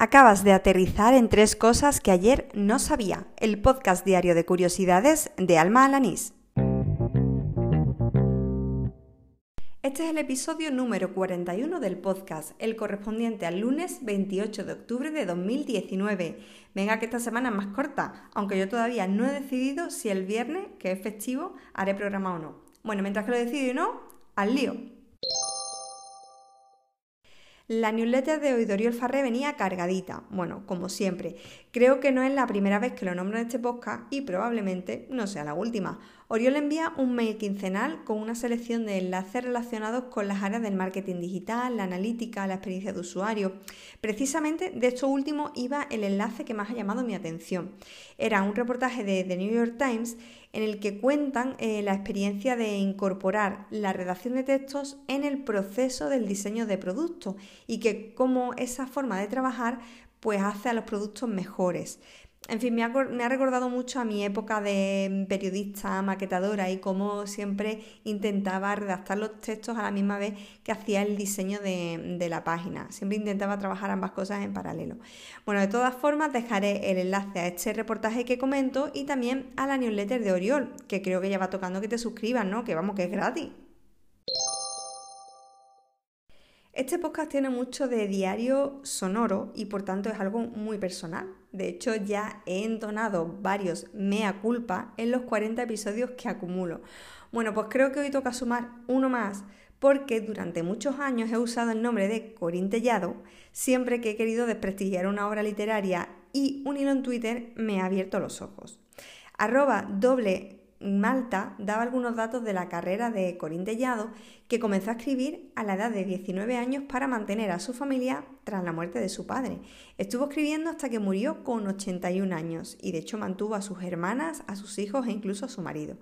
Acabas de aterrizar en tres cosas que ayer no sabía. El podcast diario de curiosidades de Alma Alanís. Este es el episodio número 41 del podcast, el correspondiente al lunes 28 de octubre de 2019. Venga que esta semana es más corta, aunque yo todavía no he decidido si el viernes, que es festivo, haré programa o no. Bueno, mientras que lo decido y no, al lío. La newsletter de Oidoriol Farré venía cargadita, bueno, como siempre. Creo que no es la primera vez que lo nombro en este podcast y probablemente no sea la última. Oriol envía un mail quincenal con una selección de enlaces relacionados con las áreas del marketing digital, la analítica, la experiencia de usuario. Precisamente de esto último iba el enlace que más ha llamado mi atención. Era un reportaje de The New York Times en el que cuentan eh, la experiencia de incorporar la redacción de textos en el proceso del diseño de productos y que cómo esa forma de trabajar pues hace a los productos mejores. En fin, me ha, recordado mucho a mi época de periodista, maquetadora y cómo siempre intentaba redactar los textos a la misma vez que hacía el diseño de, de, la página. Siempre intentaba trabajar ambas cosas en paralelo. Bueno, de todas formas, dejaré el enlace a este reportaje que comento y también a la newsletter de Oriol, que creo que ya va tocando que te suscribas, ¿no? Que vamos, que es gratis. Este podcast tiene mucho de diario sonoro y por tanto es algo muy personal. De hecho, ya he entonado varios mea culpa en los 40 episodios que acumulo. Bueno, pues creo que hoy toca sumar uno más porque durante muchos años he usado el nombre de Corín Tellado siempre que he querido desprestigiar una obra literaria y un en Twitter me ha abierto los ojos. Arroba doble Malta daba algunos datos de la carrera de Corín Tellado, que comenzó a escribir a la edad de 19 años para mantener a su familia tras la muerte de su padre. Estuvo escribiendo hasta que murió con 81 años y de hecho mantuvo a sus hermanas, a sus hijos e incluso a su marido.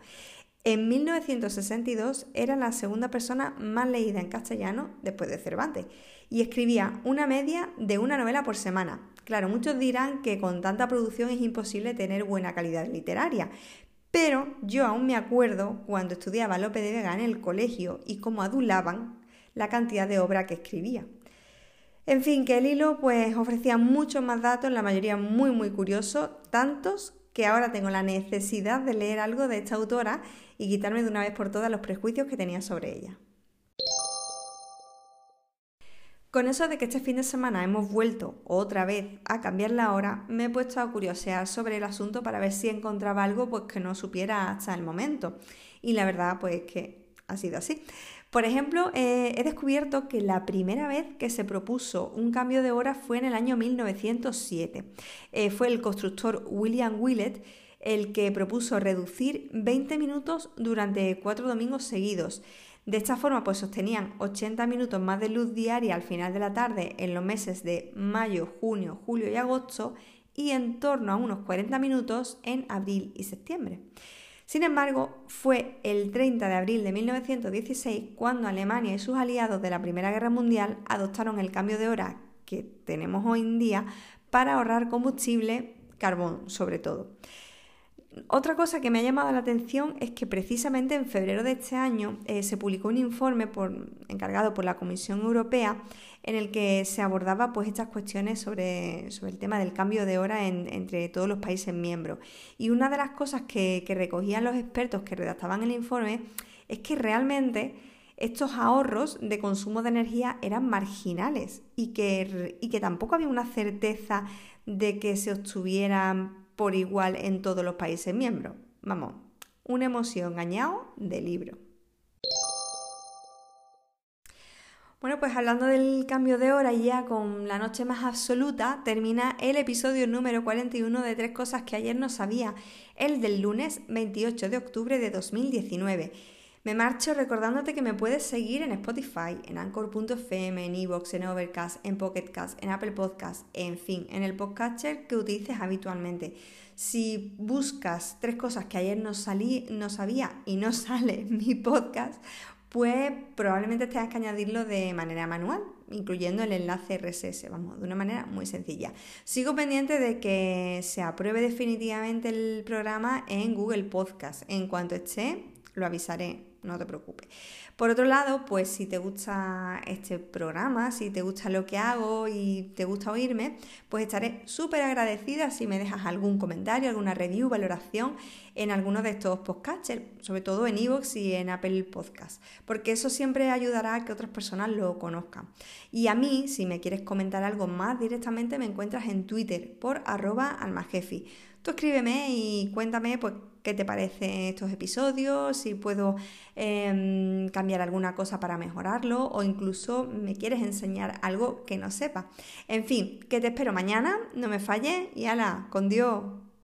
En 1962 era la segunda persona más leída en castellano después de Cervantes y escribía una media de una novela por semana. Claro, muchos dirán que con tanta producción es imposible tener buena calidad literaria, pero yo aún me acuerdo cuando estudiaba Lope de Vega en el colegio y cómo adulaban la cantidad de obra que escribía. En fin, que el hilo pues ofrecía muchos más datos, la mayoría muy muy curiosos, tantos que ahora tengo la necesidad de leer algo de esta autora y quitarme de una vez por todas los prejuicios que tenía sobre ella. Con eso de que este fin de semana hemos vuelto otra vez a cambiar la hora, me he puesto a curiosear sobre el asunto para ver si encontraba algo pues, que no supiera hasta el momento. Y la verdad, pues que ha sido así. Por ejemplo, eh, he descubierto que la primera vez que se propuso un cambio de hora fue en el año 1907. Eh, fue el constructor William Willett el que propuso reducir 20 minutos durante cuatro domingos seguidos. De esta forma, pues sostenían 80 minutos más de luz diaria al final de la tarde en los meses de mayo, junio, julio y agosto y en torno a unos 40 minutos en abril y septiembre. Sin embargo, fue el 30 de abril de 1916 cuando Alemania y sus aliados de la Primera Guerra Mundial adoptaron el cambio de hora que tenemos hoy en día para ahorrar combustible, carbón sobre todo. Otra cosa que me ha llamado la atención es que precisamente en febrero de este año eh, se publicó un informe encargado por la Comisión Europea en el que se abordaba pues, estas cuestiones sobre, el tema del cambio de hora entre todos los países miembros. Y una de las cosas que, recogían los expertos que redactaban el informe es que realmente estos ahorros de consumo de energía eran marginales y que, y que tampoco había una certeza de que se obtuvieran por igual en todos los países miembros. Vamos, una emoción engañado de libro. Bueno, pues hablando del cambio de hora y ya con la noche más absoluta, termina el episodio número 41 de Tres Cosas que ayer no sabía, el del lunes 28 de octubre de 2019. Me marcho recordándote que me puedes seguir en Spotify, en Anchor.fm, en Evox, en Overcast, en Pocketcast, en Apple Podcast, en fin, en el podcaster que utilices habitualmente. Si buscas tres cosas que ayer no, salí, no sabía y no sale mi podcast, pues probablemente tengas que añadirlo de manera manual, incluyendo el enlace RSS, vamos, de una manera muy sencilla. Sigo pendiente de que se apruebe definitivamente el programa en Google Podcast. En cuanto esté, lo avisaré no te preocupes. Por otro lado, pues si te gusta este programa, si te gusta lo que hago y te gusta oírme, pues estaré súper agradecida si me dejas algún comentario, alguna review, valoración en alguno de estos podcasts, sobre todo en iVoox y en Apple Podcasts, porque eso siempre ayudará a que otras personas lo conozcan. Y a mí, si me quieres comentar algo más directamente, me encuentras en Twitter por arroba almajefi. Tú escríbeme y cuéntame pues, qué te parecen estos episodios, si puedo em, cambiar alguna cosa para mejorarlo o incluso me quieres enseñar algo que no sepa. En fin, que te espero mañana, no me falles y ala, con Dios.